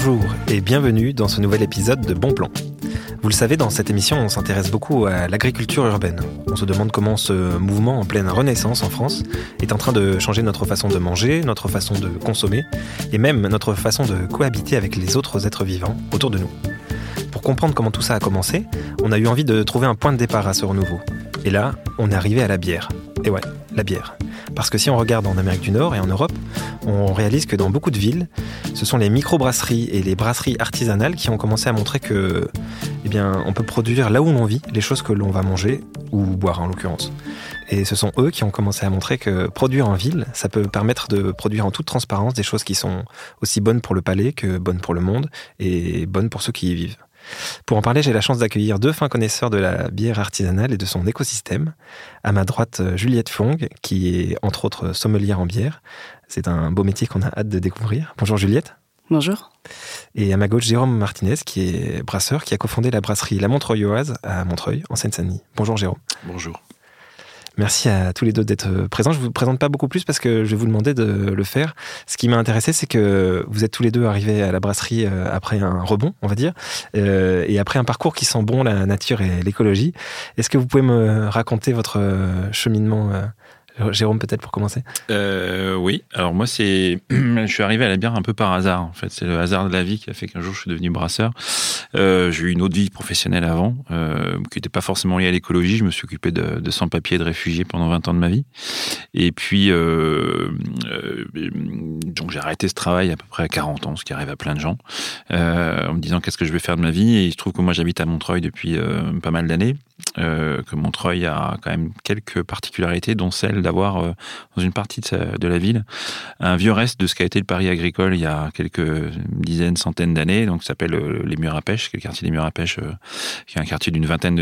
Bonjour et bienvenue dans ce nouvel épisode de Bon Plan. Vous le savez, dans cette émission, on s'intéresse beaucoup à l'agriculture urbaine. On se demande comment ce mouvement en pleine renaissance en France est en train de changer notre façon de manger, notre façon de consommer et même notre façon de cohabiter avec les autres êtres vivants autour de nous. Pour comprendre comment tout ça a commencé, on a eu envie de trouver un point de départ à ce renouveau. Et là, on est arrivé à la bière. Et ouais, la bière. Parce que si on regarde en Amérique du Nord et en Europe, on réalise que dans beaucoup de villes, ce sont les micro-brasseries et les brasseries artisanales qui ont commencé à montrer que, eh on peut produire là où l'on vit les choses que l'on va manger ou boire en l'occurrence. Et ce sont eux qui ont commencé à montrer que produire en ville, ça peut permettre de produire en toute transparence des choses qui sont aussi bonnes pour le palais que bonnes pour le monde et bonnes pour ceux qui y vivent. Pour en parler, j'ai la chance d'accueillir deux fins connaisseurs de la bière artisanale et de son écosystème. À ma droite, Juliette Fong, qui est entre autres sommelière en bière. C'est un beau métier qu'on a hâte de découvrir. Bonjour Juliette. Bonjour. Et à ma gauche, Jérôme Martinez, qui est brasseur, qui a cofondé la brasserie La Montreuilloise à Montreuil, en Seine-Saint-Denis. Bonjour Jérôme. Bonjour. Merci à tous les deux d'être présents. Je ne vous présente pas beaucoup plus parce que je vais vous demander de le faire. Ce qui m'a intéressé, c'est que vous êtes tous les deux arrivés à la brasserie euh, après un rebond, on va dire, euh, et après un parcours qui sent bon la nature et l'écologie. Est-ce que vous pouvez me raconter votre euh, cheminement Jérôme, peut-être pour commencer euh, Oui, alors moi, c'est, je suis arrivé à la bière un peu par hasard. En fait, c'est le hasard de la vie qui a fait qu'un jour je suis devenu brasseur. Euh, j'ai eu une autre vie professionnelle avant, euh, qui n'était pas forcément liée à l'écologie. Je me suis occupé de, sans-papiers, de réfugiés pendant 20 ans de ma vie. Et puis, euh, euh, donc j'ai arrêté ce travail à peu près à 40 ans, ce qui arrive à plein de gens, euh, en me disant qu'est-ce que je vais faire de ma vie? Et il se trouve que moi, j'habite à Montreuil depuis pas mal d'années. Euh, que Montreuil a quand même quelques particularités, dont celle d'avoir, euh, dans une partie de, la ville, un vieux reste de ce qu'a été le Paris agricole il y a quelques dizaines, centaines d'années, donc ça s'appelle euh, les Murs à Pêche, qui est le quartier des Murs à Pêche, qui est un quartier d'une vingtaine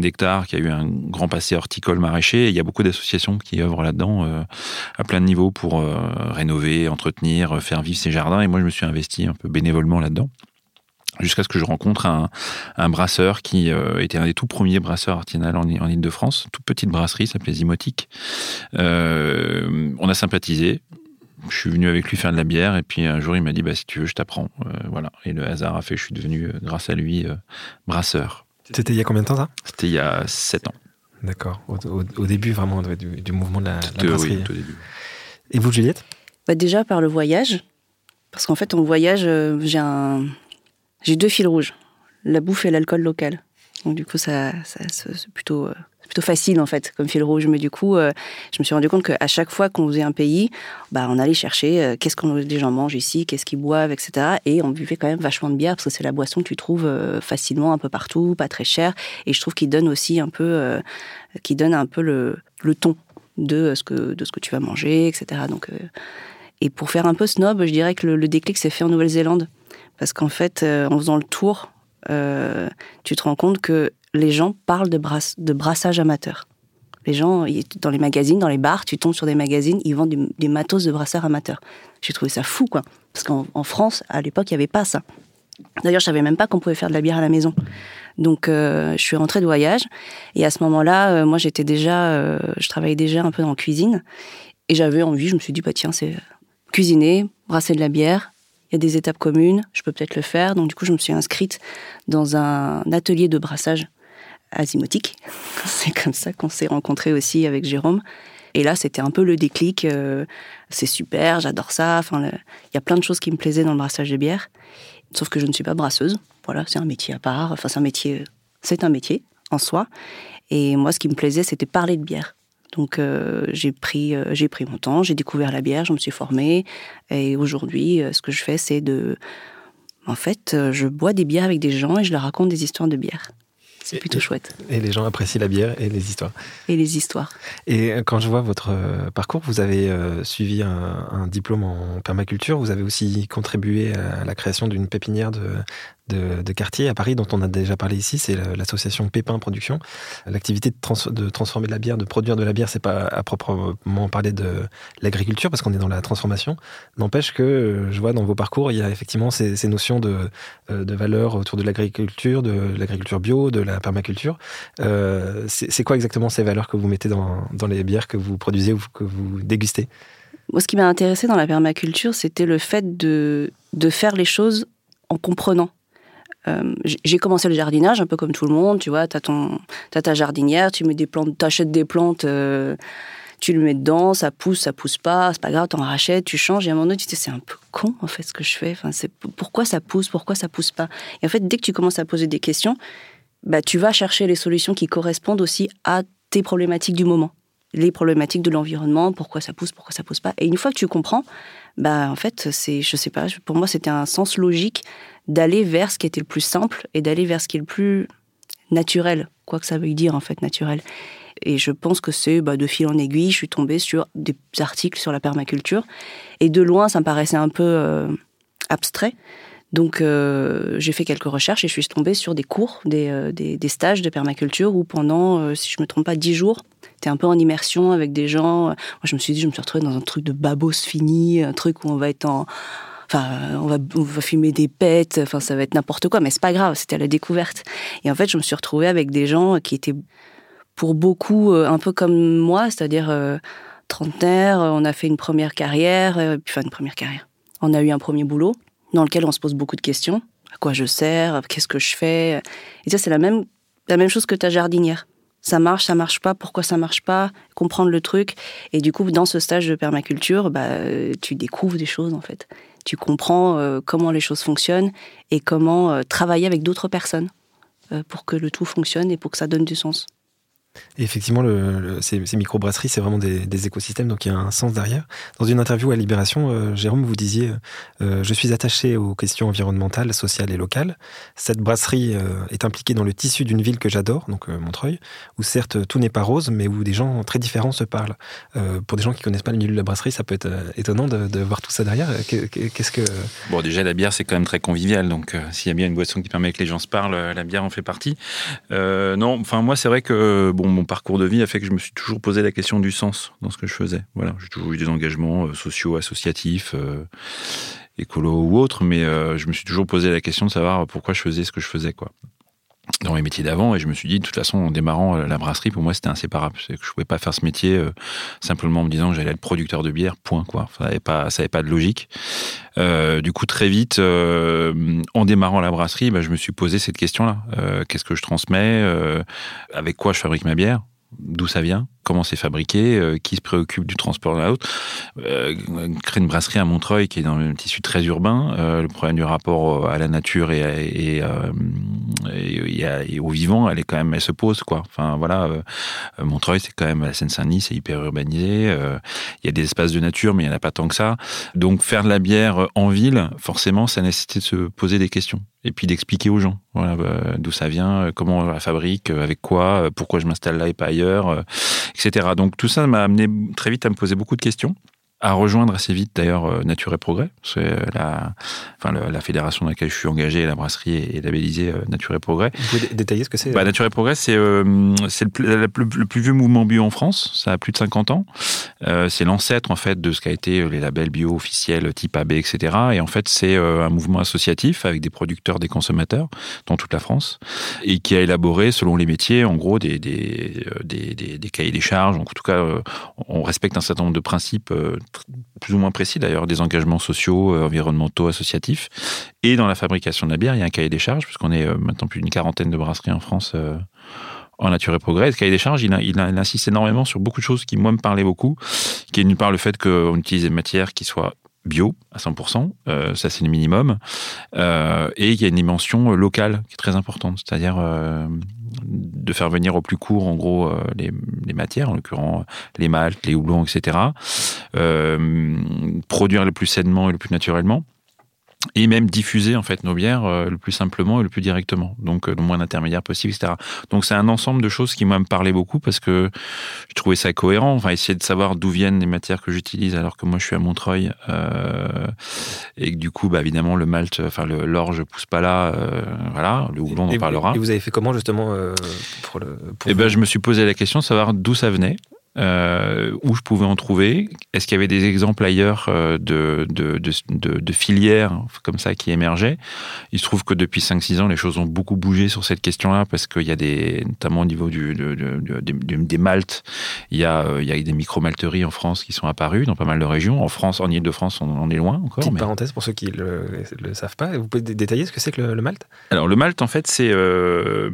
d'hectares, qui a eu un grand passé horticole maraîcher, et il y a beaucoup d'associations qui œuvrent là-dedans à plein de niveaux pour rénover, entretenir, faire vivre ces jardins, et moi je me suis investi un peu bénévolement là-dedans jusqu'à ce que je rencontre un, un brasseur qui euh, était un des tout premiers brasseurs artisanaux en, en Ile-de-France, toute petite brasserie, s'appelait Zimotique. Euh, on a sympathisé. Je suis venu avec lui faire de la bière et puis un jour il m'a dit bah si tu veux je t'apprends euh, voilà et le hasard a fait que je suis devenu grâce à lui euh, brasseur. C'était il y a combien de temps ça? C'était il y a sept ans. D'accord. Au, au, au, début vraiment du, du mouvement de la, la brasserie. Oui, au début. Et vous Juliette? Bah Déjà par le voyage parce qu'en fait en voyage j'ai un j'ai deux fils rouges, la bouffe et l'alcool local. Donc du coup, ça, ça c'est plutôt, euh, facile en fait comme fil rouge. Mais du coup, euh, je me suis rendu compte qu'à chaque fois qu'on faisait un pays, bah, on allait chercher euh, qu'est-ce que les gens mangent ici, qu'est-ce qu'ils boivent, etc. Et on buvait quand même vachement de bière parce que c'est la boisson que tu trouves euh, facilement un peu partout, pas très cher. Et je trouve qu'il donne aussi un peu, euh, qui donne un peu le, le ton de ce que de ce que tu vas manger, etc. Donc et pour faire un peu snob, je dirais que le, le déclic s'est fait en Nouvelle-Zélande parce qu'en fait, euh, en faisant le tour, euh, tu te rends compte que les gens parlent de, brassage amateur. Les gens, dans les magazines, dans les bars, tu tombes sur des magazines, ils vendent du, des matos de brasseurs amateurs. J'ai trouvé ça fou, quoi. Parce qu'en France, à l'époque, il n'y avait pas ça. D'ailleurs, je savais même pas qu'on pouvait faire de la bière à la maison. Donc, euh, je suis rentrée de voyage. Et à ce moment-là, moi, j'étais déjà, je travaillais déjà un peu en cuisine. Et j'avais envie, je me suis dit, bah tiens, c'est cuisiner, brasser de la bière, il y a des étapes communes, je peux peut-être le faire. Donc du coup, je me suis inscrite dans un atelier de brassage asymotique. C'est comme ça qu'on s'est rencontrés aussi avec Jérôme. Et là, c'était un peu le déclic. Euh, c'est super, j'adore ça. Enfin, il y a plein de choses qui me plaisaient dans le brassage de bière. Sauf que je ne suis pas brasseuse. Voilà, c'est un métier à part. Enfin, c'est un métier, c'est un métier en soi. Et moi, ce qui me plaisait, c'était parler de bière. Donc euh, j'ai pris, euh, j'ai pris mon temps, j'ai découvert la bière, je me suis formée. Et aujourd'hui, euh, ce que je fais, c'est de... En fait, je bois des bières avec des gens et je leur raconte des histoires de bière. C'est plutôt et, chouette. Et les gens apprécient la bière et les histoires. Et les histoires. Et quand je vois votre parcours, vous avez suivi un, un, diplôme en permaculture, vous avez aussi contribué à la création d'une pépinière de, de, quartier à Paris dont on a déjà parlé ici, c'est l'association Pépin Production. L'activité de, trans, de, transformer de la bière, de produire de la bière, c'est pas à proprement parler de l'agriculture parce qu'on est dans la transformation. N'empêche que euh, je vois dans vos parcours, il y a effectivement ces, ces notions de, euh, de valeur autour de l'agriculture, de l'agriculture bio, de la permaculture. Euh, c'est quoi exactement ces valeurs que vous mettez dans, dans les bières que vous produisez ou que vous dégustez? Moi, ce qui m'a intéressé dans la permaculture, c'était le fait de, de faire les choses en comprenant. Euh, j'ai commencé le jardinage un peu comme tout le monde, tu vois, tu as, ta jardinière, tu mets des plantes, t'achètes des plantes, euh, tu le mets dedans, ça pousse, ça pousse pas, c'est pas grave, t'en rachètes, tu changes, et à un moment donné, tu te dis, c'est un peu con, en fait, ce que je fais. Enfin, pourquoi ça pousse, pourquoi ça pousse pas? Et en fait, dès que tu commences à poser des questions, bah, tu vas chercher les solutions qui correspondent aussi à tes problématiques du moment les problématiques de l'environnement, pourquoi ça pousse, pourquoi ça pousse pas? Et une fois que tu comprends, bah en fait, c'est, je sais pas, pour moi c'était un sens logique d'aller vers ce qui était le plus simple et d'aller vers ce qui est le plus naturel, quoi que ça veuille dire en fait naturel. Et je pense que c'est bah, de fil en aiguille, je suis tombée sur des articles sur la permaculture. Et de loin, ça me paraissait un peu euh, abstrait. Donc euh, j'ai fait quelques recherches et je suis tombée sur des cours, des, euh, stages de permaculture où pendant, si je me trompe pas, dix jours, tu es un peu en immersion avec des gens. Moi, je me suis dit, je me suis retrouvée dans un truc de babos fini, un truc où on va être en. Enfin, on va, fumer des pets, enfin, ça va être n'importe quoi, mais c'est pas grave, c'était à la découverte. Et en fait, je me suis retrouvée avec des gens qui étaient, pour beaucoup, euh, un peu comme moi, c'est-à-dire euh, trentenaire, on a fait une première carrière, euh, enfin, une première carrière. On a eu un premier boulot dans lequel on se pose beaucoup de questions. À quoi je sers Qu'est-ce que je fais Et ça, c'est la même, la même chose que ta jardinière ça marche, ça marche pas, pourquoi ça marche pas, comprendre le truc. Et du coup, dans ce stage de permaculture, bah, tu découvres des choses en fait. Tu comprends euh, comment les choses fonctionnent et comment euh, travailler avec d'autres personnes euh, pour que le tout fonctionne et pour que ça donne du sens. Et effectivement, ces, ces microbrasseries, c'est vraiment des, écosystèmes, donc il y a un sens derrière. Dans une interview à Libération, euh, Jérôme, vous disiez euh, Je suis attaché aux questions environnementales, sociales et locales. Cette brasserie euh, est impliquée dans le tissu d'une ville que j'adore, donc Montreuil, où certes tout n'est pas rose, mais où des gens très différents se parlent. pour des gens qui connaissent pas le milieu de la brasserie, ça peut être étonnant de, voir tout ça derrière. Qu'est-ce que. Bon, déjà, la bière, c'est quand même très convivial, donc s'il y a bien une boisson qui permet que les gens se parlent, la bière en fait partie. non, enfin, moi, c'est vrai que bon, mon parcours de vie a fait que je me suis toujours posé la question du sens dans ce que je faisais. Voilà, j'ai toujours eu des engagements euh, sociaux, associatifs, euh, écolo ou autres, mais euh, je me suis toujours posé la question de savoir pourquoi je faisais ce que je faisais, quoi dans les métiers d'avant et je me suis dit de toute façon en démarrant la brasserie pour moi c'était inséparable. C'est que je pouvais pas faire ce métier simplement en me disant que j'allais être producteur de bière point quoi. Ça n'avait pas ça avait pas de logique. Du coup très vite en démarrant la brasserie bah, je me suis posé cette question là qu'est-ce que je transmets avec quoi je fabrique ma bière? D'où ça vient, comment c'est fabriqué, euh, qui se préoccupe du transport de l'autre. Euh, créer une brasserie à Montreuil qui est dans un tissu très urbain, euh, le problème du rapport à la nature et, au vivant, elle est quand même, elle se pose quoi. Enfin voilà, Montreuil c'est quand même la Seine-Saint-Denis, c'est hyper urbanisé. Il y a des espaces de nature, mais il n'y en a pas tant que ça. Donc faire de la bière en ville, forcément, ça nécessite de se poser des questions et puis d'expliquer aux gens bah, d'où ça vient, euh, comment on la fabrique, euh, avec quoi, euh, pourquoi je m'installe là et pas ailleurs, Donc tout ça m'a amené très vite à me poser beaucoup de questions à rejoindre assez vite d'ailleurs euh, Nature et Progrès. C'est euh, la, enfin, la fédération dans laquelle je suis engagé, la brasserie est labellisée euh, Nature et Progrès. Vous pouvez détailler ce que c'est bah, Nature et Progrès, c'est c'est le, le, plus vieux mouvement bio en France. Ça a plus de 50 ans. c'est l'ancêtre en fait de ce qu'a été les labels bio officiels type AB, etc. Et en fait, c'est un mouvement associatif avec des producteurs, des consommateurs dans toute la France et qui a élaboré selon les métiers, en gros, des, des, des, des, des cahiers des charges. En tout cas, on respecte un certain nombre de principes plus ou moins précis d'ailleurs, des engagements sociaux, euh, environnementaux, associatifs. Et dans la fabrication de la bière, il y a un cahier des charges, puisqu'on est euh, maintenant plus d'une quarantaine de brasseries en France euh, en nature et progrès. Ce cahier des charges, il, insiste énormément sur beaucoup de choses qui, moi, me parlaient beaucoup, qui est d'une part le fait qu'on utilise des matières qui soient bio à 100%, euh, ça c'est le minimum, et il y a une dimension locale qui est très importante, c'est-à-dire de faire venir au plus court en gros les, les, matières, en l'occurrence les maltes, les houblons, etc., produire le plus sainement et le plus naturellement, et même diffuser en fait nos bières euh, le plus simplement et le plus directement, donc euh, le moins d'intermédiaires possible, etc. Donc c'est un ensemble de choses qui moi me parlaient beaucoup parce que je trouvais ça cohérent. Enfin, essayer de savoir d'où viennent les matières que j'utilise alors que moi je suis à Montreuil euh, et que du coup, bah, évidemment, le malt, enfin l'orge pousse pas là, voilà, le houblon on en parlera. Et vous avez fait comment justement pour le pour Eh ben, je me suis posé la question de savoir d'où ça venait. Euh, où je pouvais en trouver. Est-ce qu'il y avait des exemples ailleurs euh, de, de, de, de, filières comme ça qui émergeaient? Il se trouve que depuis 5-6 ans, les choses ont beaucoup bougé sur cette question-là parce qu'il y a des, notamment au niveau du, des maltes, il y, a, il y a des micro-malteries en France qui sont apparues dans pas mal de régions. En France, en Ile-de-France, on en est loin encore. Petite parenthèse pour ceux qui ne le, savent pas, vous pouvez détailler ce que c'est que le, malt? Alors le malt, en fait, c'est euh,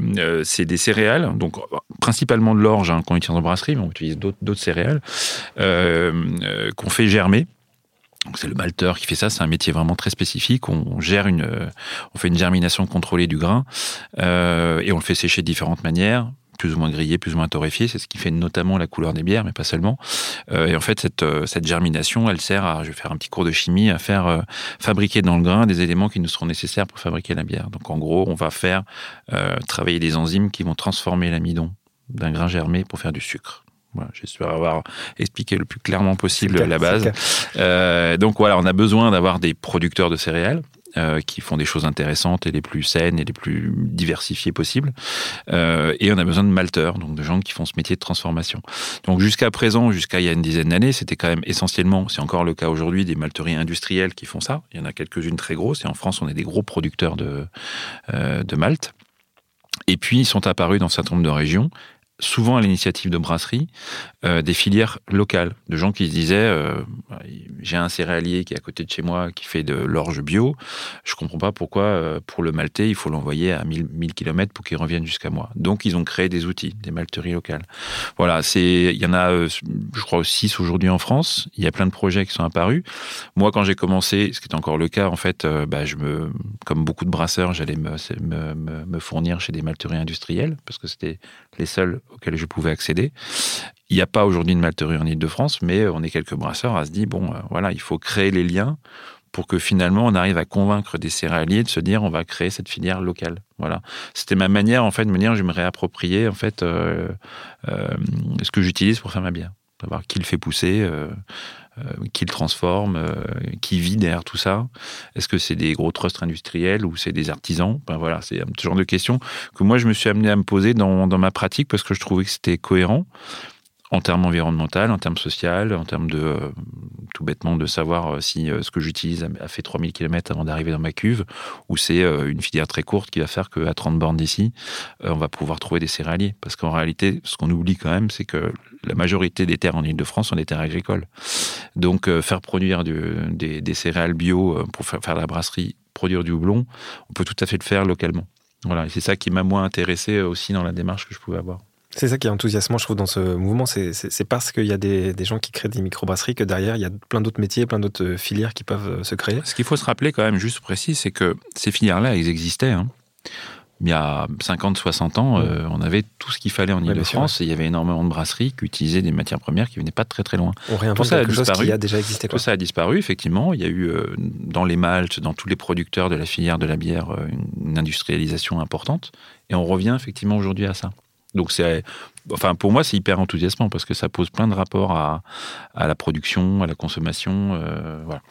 des céréales, donc principalement de l'orge hein, qu'on utilise en brasserie, mais on utilise d'autres céréales euh, euh, qu'on fait germer. C'est le malteur qui fait ça. C'est un métier vraiment très spécifique. On gère une, on fait une germination contrôlée du grain et on le fait sécher de différentes manières plus ou moins grillé, plus ou moins torréfié. C'est ce qui fait notamment la couleur des bières, mais pas seulement. Euh, et en fait, cette, euh, cette germination, elle sert à, je vais faire un petit cours de chimie, à faire euh, fabriquer dans le grain des éléments qui nous seront nécessaires pour fabriquer la bière. Donc en gros, on va faire travailler des enzymes qui vont transformer l'amidon d'un grain germé pour faire du sucre. Voilà, J'espère avoir expliqué le plus clairement possible la base. donc voilà, on a besoin d'avoir des producteurs de céréales euh, qui font des choses intéressantes et les plus saines et les plus diversifiées possibles. Euh, et on a besoin de malteurs, donc de gens qui font ce métier de transformation. Donc jusqu'à présent, jusqu'à il y a une dizaine d'années, c'était quand même essentiellement, c'est encore le cas aujourd'hui, des malteries industrielles qui font ça. Il y en a quelques-unes très grosses et en France, on est des gros producteurs de, euh, de malt. Et puis, ils sont apparus dans un certain nombre de régions souvent à l'initiative de brasseries, euh, des filières locales, de gens qui se disaient euh, j'ai un céréalier qui est à côté de chez moi qui fait de l'orge bio, je comprends pas pourquoi euh, pour le malter il faut l'envoyer à 1000, 1000 km pour qu'il revienne jusqu'à moi. Donc ils ont créé des outils, des malteries locales. Voilà, c'est il y en a je crois 6 aujourd'hui en France, il y a plein de projets qui sont apparus. Moi quand j'ai commencé, ce qui est encore le cas en fait, bah, je me comme beaucoup de brasseurs, j'allais me, me, me fournir chez des malteries industrielles parce que c'était les seuls auxquels je pouvais accéder. Il n'y a pas aujourd'hui de malterie en Ile-de-France, mais on est quelques brasseurs à se dire, bon, euh, voilà, il faut créer les liens pour que finalement on arrive à convaincre des céréaliers de se dire on va créer cette filière locale. Voilà, c'était ma manière en fait de me dire je me réapproprier en fait euh, euh, ce que j'utilise pour faire ma bière, savoir qui le fait pousser, qui le transforme, euh, qui vit derrière tout ça. Est-ce que c'est des gros trusts industriels ou c'est des artisans? Ben voilà, c'est un genre de questions que moi je me suis amené à me poser dans, dans ma pratique parce que je trouvais que c'était cohérent en termes environnementaux, en termes social, en termes de euh, tout bêtement de savoir si ce que j'utilise a fait 3000 km avant d'arriver dans ma cuve ou c'est une filière très courte qui va faire qu'à 30 bornes d'ici, on va pouvoir trouver des céréaliers. Parce qu'en réalité, ce qu'on oublie quand même, c'est que la majorité des terres en Ile-de-France sont des terres agricoles. Donc euh, faire produire des, céréales bio euh, pour faire, la brasserie, produire du houblon, on peut tout à fait le faire localement. Voilà, et c'est ça qui m'a moins intéressé aussi dans la démarche que je pouvais avoir. C'est ça qui est enthousiasmant, je trouve, dans ce mouvement. C'est parce qu'il y a des, gens qui créent des microbrasseries que derrière, il y a plein d'autres métiers, plein d'autres euh, filières qui peuvent se créer. Ce qu'il faut se rappeler quand même, juste précis, c'est que ces filières-là, elles existaient. Hein il y a 50, 60 ans, euh, on avait tout ce qu'il fallait en Ile-de-France et il y avait énormément de brasseries qui utilisaient des matières premières qui venaient pas de très très loin. On réinvente ça quelque a chose qui a déjà existé. Tout ça a disparu, effectivement. Il y a eu euh, dans les maltes, dans tous les producteurs de la filière de la bière, euh, une industrialisation importante. Et on revient effectivement aujourd'hui à ça. Donc c'est, enfin pour moi c'est hyper enthousiasmant parce que ça pose plein de rapports à, à la production, à la consommation, voilà.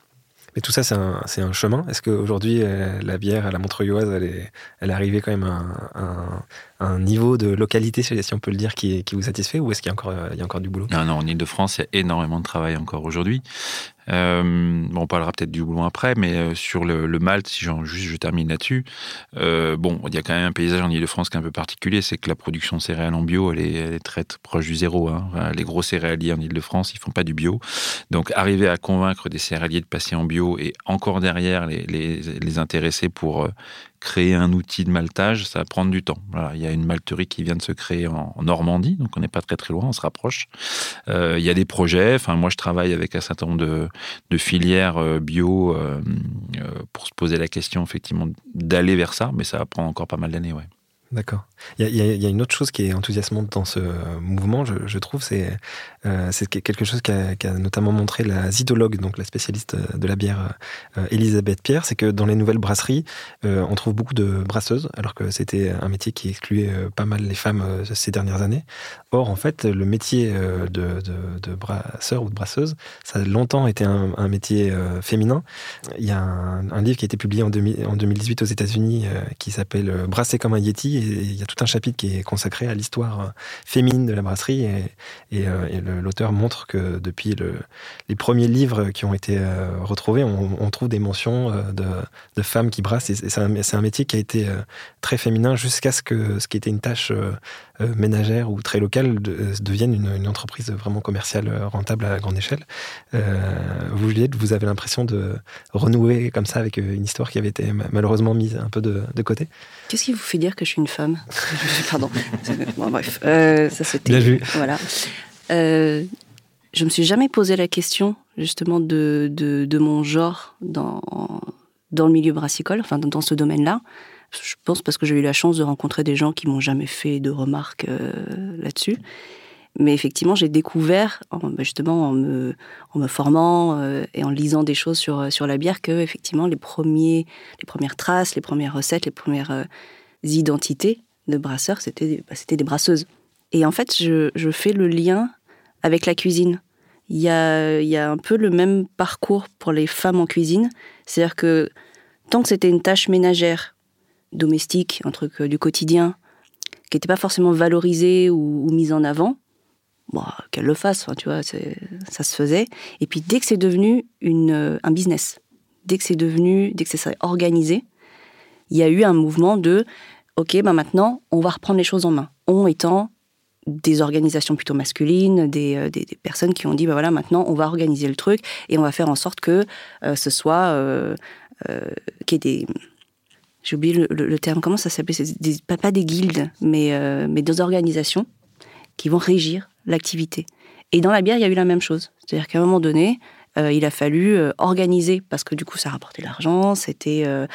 Mais tout ça, c'est un, un, chemin. Est-ce qu'aujourd'hui, euh, la bière à la Montreuilloise, elle est, elle est arrivée quand même à un, un, niveau de localité, si on peut le dire, qui, qui vous satisfait Ou est-ce qu'il y, a encore, il y a encore du boulot? Non, non, en Ile-de-France, il y a énormément de travail encore aujourd'hui. Euh, on parlera peut-être du boulot après, mais euh, sur le, Malte, si juste je termine là-dessus, euh, bon, il y a quand même un paysage en Ile-de-France qui est un peu particulier, c'est que la production céréales en bio, elle est, elle est très, proche du zéro. Hein. Les gros céréaliers en Ile-de-France, ils font pas du bio. Donc, arriver à convaincre des céréaliers de passer en bio et encore derrière les, les, les intéresser pour créer un outil de maltage, ça va prendre du temps. il y a une malterie qui vient de se créer en, Normandie, donc on n'est pas très très loin, on se rapproche. Euh, il y a des projets. Enfin, moi, je travaille avec un certain nombre de, filières euh, bio euh, pour se poser la question effectivement d'aller vers ça, mais ça va prendre encore pas mal d'années. D'accord. Il y, a une autre chose qui est enthousiasmante dans ce mouvement, je, trouve, c'est euh, quelque chose qu'a notamment montré la zidologue, donc la spécialiste de la bière euh, Elisabeth Pierre, c'est que dans les nouvelles brasseries, euh, on trouve beaucoup de brasseuses, alors que c'était un métier qui excluait pas mal les femmes ces dernières années. Or, en fait, le métier de, brasseur ou de brasseuse, ça a longtemps été un, métier féminin. Il y a un, livre qui a été publié en 2018 aux États-Unis qui s'appelle Brasser comme un Yeti il y a tout un chapitre qui est consacré à l'histoire féminine de la brasserie. Et, l'auteur montre que depuis les premiers livres qui ont été retrouvés, on, trouve des mentions de, femmes qui brassent. C'est un, métier qui a été très féminin jusqu'à ce que ce qui était une tâche ménagère ou très locale devienne une, entreprise vraiment commerciale rentable à grande échelle. vous, Juliette, vous avez l'impression de renouer comme ça avec une histoire qui avait été malheureusement mise un peu de, côté? Qu'est-ce qui vous fait dire que je suis une femme Pardon. bref, euh, ça c'était. Bien vu. Voilà. Euh, je me suis jamais posé la question justement de, de, mon genre dans, dans le milieu brassicole, enfin dans, ce domaine-là. Je pense parce que j'ai eu la chance de rencontrer des gens qui m'ont jamais fait de remarques euh, là-dessus. Mais effectivement, j'ai découvert, bah, justement en me, en me formant euh, et en lisant des choses sur, sur la bière, que effectivement les, premiers, les premières traces, les premières recettes, les premières euh, identités de brasseurs, c'était bah, des brasseuses. Et en fait, je, je, fais le lien avec la cuisine. Il y, a, y a un peu le même parcours pour les femmes en cuisine. C'est-à-dire que tant que c'était une tâche ménagère, domestique, un truc euh, du quotidien, qui n'était pas forcément valorisée ou, ou mise en avant, bon, qu'elle le fasse, tu vois, ça se faisait. Et puis dès que c'est devenu une, euh, un business, dès que c'est devenu, dès que c'est organisé, il y a eu un mouvement de, ok, ben maintenant, on va reprendre les choses en main. On étant des organisations plutôt masculines, des, euh, des, personnes qui ont dit, ben voilà, maintenant, on va organiser le truc et on va faire en sorte que euh, ce soit, euh, qu'il y ait des j'ai oublié le, terme, comment ça s'appelle pas, pas, des guildes, mais, mais des organisations qui vont régir l'activité. Et dans la bière, il y a eu la même chose. C'est-à-dire qu'à un moment donné, euh, il a fallu euh, organiser parce que du coup ça rapportait l'argent, c'était, euh,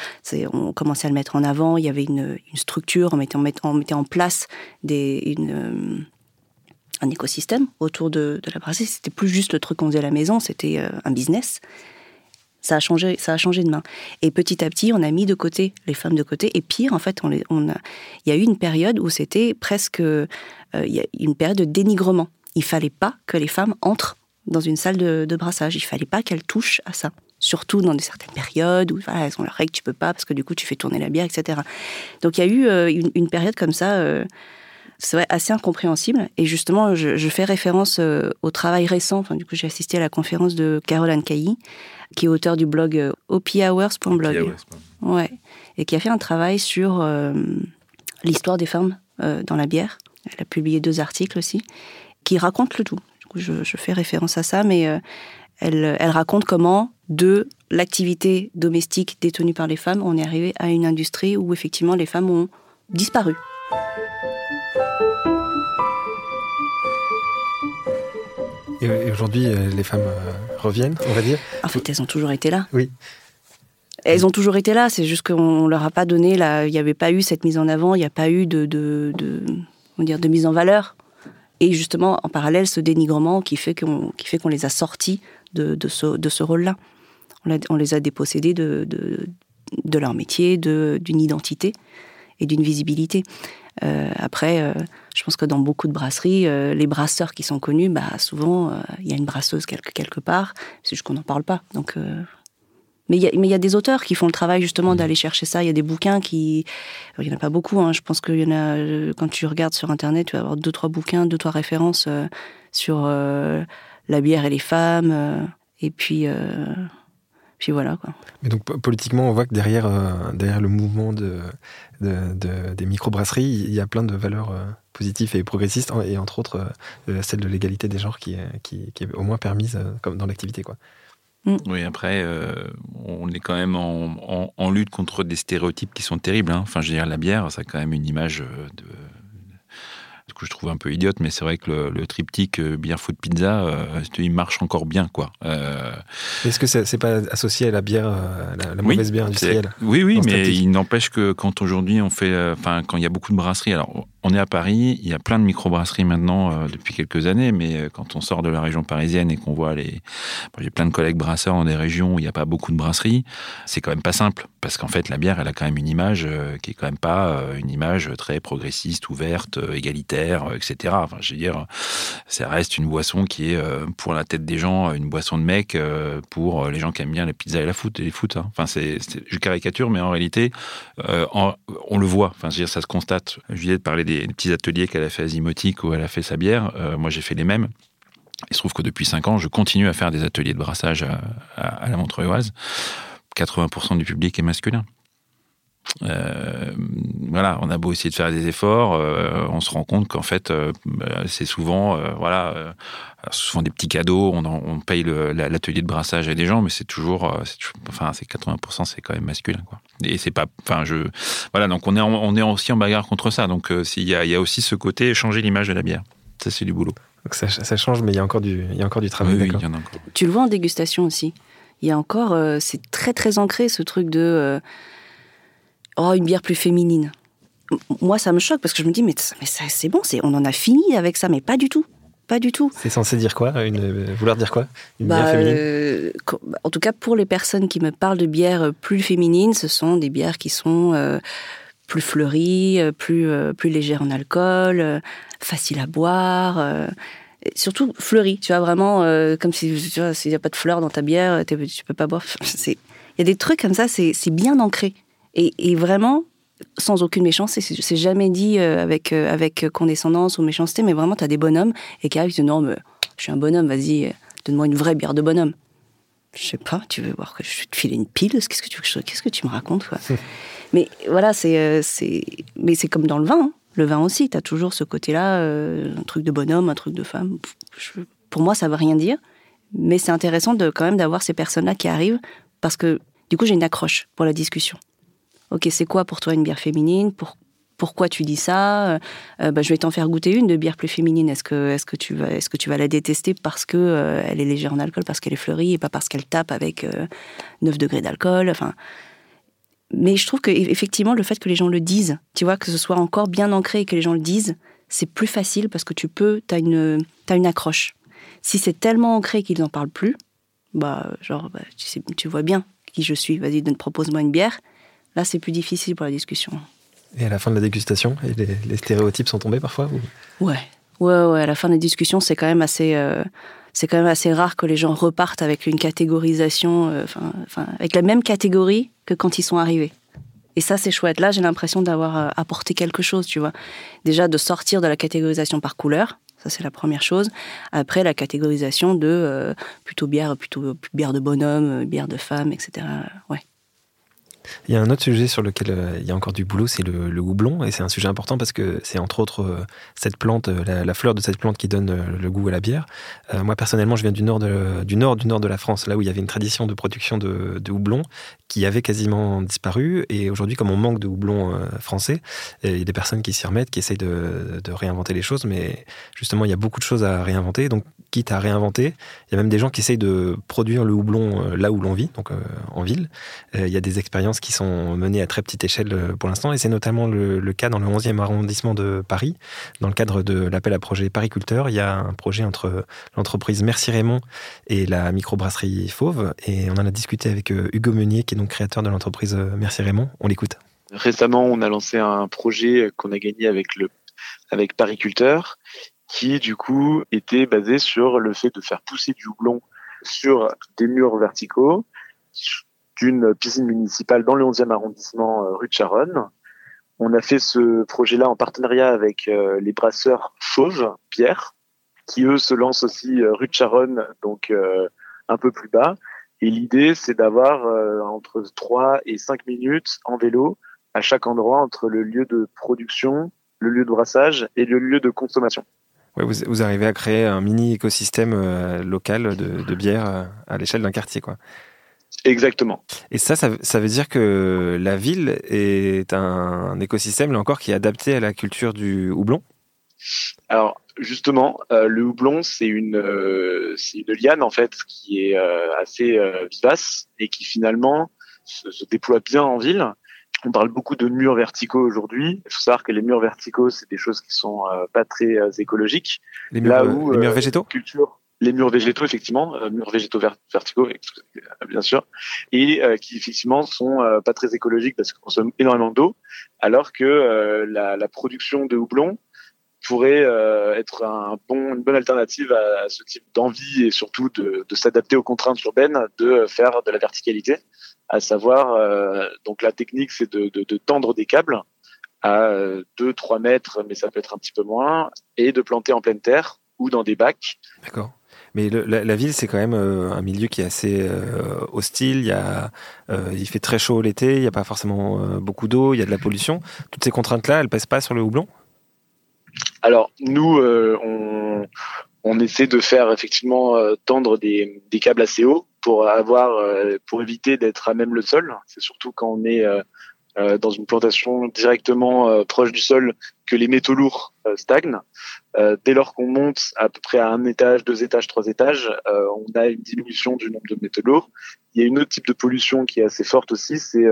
on commençait à le mettre en avant, il y avait une, structure, on mettait, en place des, un écosystème autour de, de la brasserie. C'était plus juste le truc qu'on faisait à la maison, c'était un business. Ça a changé, ça a changé de main. Et petit à petit, on a mis de côté les femmes de côté. Et pire, en fait, on, on a, il y a eu une période où c'était presque, y a une période de dénigrement il fallait pas que les femmes entrent dans une salle de, brassage. Il fallait pas qu'elles touchent à ça. Surtout dans des certaines périodes où elles ont leurs règles, tu peux pas parce que du coup tu fais tourner la bière, etc. Donc il y a eu euh, une, période comme ça, euh, c'est vrai, assez incompréhensible. Et justement, je, fais référence euh, au travail récent. Enfin, du coup, j'ai assisté à la conférence de Caroline Cailly, qui est auteur du blog ophours.blog. Ouais. Et qui a fait un travail sur l'histoire des femmes dans la bière. Elle a publié deux articles aussi qui raconte le tout. Coup, je, fais référence à ça, mais euh, elle, elle, raconte comment, de l'activité domestique détenue par les femmes, on est arrivé à une industrie où effectivement les femmes ont disparu. Et aujourd'hui, euh, les femmes euh, reviennent, on va dire En fait, elles ont toujours été là. Oui. Elles ont toujours été là, c'est juste qu'on leur a pas donné, il n'y avait pas eu cette mise en avant, il n'y a pas eu de, de, de, dire, de mise en valeur et justement en parallèle ce dénigrement qui fait qu'on qui fait qu'on les a sortis de, de ce, de ce rôle-là. On, les a dépossédés de, de, de leur métier, d'une identité et d'une visibilité. Euh, après, euh, je pense que dans beaucoup de brasseries, euh, les brasseurs qui sont connus, bah, souvent, il y a une brasseuse quelque, quelque part. C'est juste qu'on n'en parle pas. Donc, mais il y, a des auteurs qui font le travail justement d'aller chercher ça. Il y a des bouquins qui. Il n'y en a pas beaucoup. Hein. Je pense qu'il y en a. Euh, quand tu regardes sur Internet, tu vas avoir deux, trois bouquins, deux, trois références euh, sur euh, la bière et les femmes. et puis. puis voilà. Quoi. Mais donc politiquement, on voit que derrière, derrière le mouvement de, de, des microbrasseries, il y a plein de valeurs positives et progressistes, et entre autres celle de l'égalité des genres qui, qui, qui, est au moins permise comme dans l'activité. quoi. Mm. Oui, après, euh, on est quand même en, lutte contre des stéréotypes qui sont terribles. Hein. Enfin, je veux dire, la bière, ça a quand même une image euh, que je trouve un peu idiote, mais c'est vrai que le, triptyque euh, bière, food, pizza, il marche encore bien, quoi. Est-ce que c'est pas associé à la bière, la, mauvaise bière industrielle? Oui, oui, mais il n'empêche que quand aujourd'hui on fait, enfin, quand il y a beaucoup de brasseries, alors on est à Paris, il y a plein de microbrasseries maintenant euh, depuis quelques années, mais euh, quand on sort de la région parisienne et qu'on voit les, j'ai plein de collègues brasseurs dans des régions où il n'y a pas beaucoup de brasseries, c'est quand même pas simple parce qu'en fait la bière, elle a quand même une image euh, qui est quand même pas une image très progressiste, ouverte, égalitaire, etc. Enfin, je veux dire, ça reste une boisson qui est pour la tête des gens une boisson de mec pour les gens qui aiment bien la pizza et la foot et les foot. Hein. Enfin, c'est, je caricature, mais en réalité, on le voit. Enfin, dire, ça se constate. Je viens de parler des, petits ateliers qu'elle a fait à Zimotique où elle a fait sa bière. Euh, moi, j'ai fait les mêmes. Il se trouve que depuis 5 ans, je continue à faire des ateliers de brassage à, la Montreuilloise. 80% du public est masculin. Euh, voilà, on a beau essayer de faire des efforts, euh, on se rend compte qu'en fait, bah, c'est souvent, voilà, souvent des petits cadeaux. On, paye l'atelier de brassage à des gens, mais c'est toujours, enfin, c'est 80%, c'est quand même masculin, quoi. Et c'est pas, enfin, je, voilà, donc on est, on est aussi en bagarre contre ça. Donc, s'il y, y, a aussi ce côté changer l'image de la bière. Ça, c'est du boulot. Donc ça, ça, change, mais il y a encore du, il y a encore du travail. Oui, il y en a encore. Tu le vois en dégustation aussi? Il y a encore, c'est très très ancré ce truc de oh, une bière plus féminine. Moi, ça me choque parce que je me dis, mais, mais c'est bon, on en a fini avec ça, mais pas du tout. Pas du tout. C'est censé dire quoi une, Vouloir dire quoi Une bière bah, féminine euh, En tout cas, pour les personnes qui me parlent de bières plus féminines, ce sont des bières qui sont euh, plus fleuries, euh, plus, plus légères en alcool, faciles à boire. surtout fleuries, tu vois, vraiment, comme si s'il n'y a pas de fleurs dans ta bière, tu peux pas boire. Il y a des trucs comme ça, c'est bien ancré. Et, vraiment, sans aucune méchanceté, c'est jamais dit euh, avec, euh, avec condescendance ou méchanceté, mais vraiment, tu as des bonhommes et qui arrivent et disent Non, mais je suis un bonhomme, vas-y, euh, donne-moi une vraie bière de bonhomme. Je sais pas, tu veux voir que je vais te filer une pile Qu'est-ce que tu, qu'est-ce que tu me racontes quoi Mais voilà, c'est, mais c'est comme dans le vin. Hein. Le vin aussi, tu as toujours ce côté-là, un truc de bonhomme, un truc de femme. pour moi, ça veut rien dire, mais c'est intéressant de quand même d'avoir ces personnes-là qui arrivent parce que du coup, j'ai une accroche pour la discussion ok, c'est quoi pour toi une bière féminine? Pourquoi tu dis ça? Euh, euh, bah, Je vais t'en faire goûter une de bière plus féminine. Est-ce que, est que, tu vas, est que tu vas la détester parce que euh, elle est légère en alcool, parce qu'elle est fleurie, et pas parce qu'elle tape avec 9 degrés d'alcool? Enfin, Mais je trouve qu'effectivement, le fait que les gens le disent, tu vois, que ce soit encore bien ancré et que les gens le disent, c'est plus facile parce que tu peux, tu as une, as une accroche. Si c'est tellement ancré qu'ils n'en parlent plus, bah, genre, bah, tu, tu vois bien qui je suis, vas-y, propose-moi une bière. Là, c'est plus difficile pour la discussion. Et à la fin de la dégustation, les, stéréotypes sont tombés parfois Ouais, ouais, ouais. À la fin de la discussion, c'est quand même assez, euh, c'est quand même assez rare que les gens repartent avec une catégorisation, euh, avec la même catégorie que quand ils sont arrivés. Et ça, c'est chouette. Là, j'ai l'impression d'avoir euh, apporté quelque chose, tu vois. Déjà, de sortir de la catégorisation par couleur. Ça, c'est la première chose. Après, la catégorisation de plutôt bière, plutôt bière de bonhomme, bière de femme, etc. Ouais. Il y a un autre sujet sur lequel euh, il y a encore du boulot, c'est le, houblon. Et c'est un sujet important parce que c'est entre autres euh, cette plante, euh, la, fleur de cette plante qui donne le goût à la bière. moi, personnellement, je viens du nord, de, du nord du nord de la France, là où il y avait une tradition de production de, houblon qui avait quasiment disparu. Et aujourd'hui, comme on manque de houblon français, il y a des personnes qui s'y remettent, qui essayent de, de, réinventer les choses. Mais justement, il y a beaucoup de choses à réinventer. Donc, quitte à réinventer, il y a même des gens qui essayent de produire le houblon là où l'on vit, donc en ville. Il y a des expériences qui sont menées à très petite échelle euh, pour l'instant, et c'est notamment le, cas dans le 11e arrondissement de Paris. Dans le cadre de l'appel à projet Pariculteur, il y a un projet entre l'entreprise Merci Raymond et la microbrasserie Fauve, et on en a discuté avec euh, Hugo Meunier, qui est donc créateur de l'entreprise euh, Merci Raymond. On l'écoute. Récemment, on a lancé un projet qu'on a gagné avec le avec Pariculteur, qui du coup était basé sur le fait de faire pousser du houblon sur des murs verticaux d'une piscine municipale dans le 11e arrondissement euh, rue de Charonne. On a fait ce projet-là en partenariat avec euh, les brasseurs Chauve, Pierre, qui eux se lancent aussi euh, rue de Charonne, donc un peu plus bas. Et l'idée, c'est d'avoir entre 3 et 5 minutes en vélo à chaque endroit entre le lieu de production, le lieu de brassage et le lieu de consommation. Vous, arrivez à créer un mini écosystème local de, de bière à l'échelle d'un quartier, quoi. Exactement. Et ça, ça, veut dire que la ville est un, écosystème, là encore, qui est adapté à la culture du houblon? Alors, justement, euh, le houblon, c'est une, euh, une liane, en fait, qui est euh, assez vivace et qui, finalement, se, déploie bien en ville. on parle beaucoup de murs verticaux aujourd'hui. Il faut savoir que les murs verticaux, c'est des choses qui sont pas très écologiques. Les murs, Là où, les murs végétaux? culture, les murs végétaux effectivement, murs végétaux verticaux bien sûr, et qui effectivement sont pas très écologiques parce qu'ils consomment énormément d'eau, alors que la, production de houblon pourrait euh, être une bonne alternative à, ce type d'envie et surtout de, s'adapter aux contraintes urbaines, de faire de la verticalité, à savoir euh, donc la technique c'est de, de, de, tendre des câbles à 2-3 mètres, mais ça peut être un petit peu moins, et de planter en pleine terre ou dans des bacs. D'accord. Mais la, ville, c'est quand même euh, un milieu qui est assez euh, hostile. Euh, il fait très chaud l'été, il n'y a pas forcément beaucoup d'eau, il y a de la pollution. Toutes ces contraintes-là, elles pèsent pas sur le houblon? Alors nous, on, essaie de faire effectivement tendre des, des, câbles assez hauts pour avoir, pour éviter d'être à même le sol. C'est surtout quand on est dans une plantation directement proche du sol que les métaux lourds stagnent. dès lors qu'on monte à peu près à un étage, deux étages, trois étages, on a une diminution du nombre de métaux lourds. Il y a une autre type de pollution qui est assez forte aussi, c'est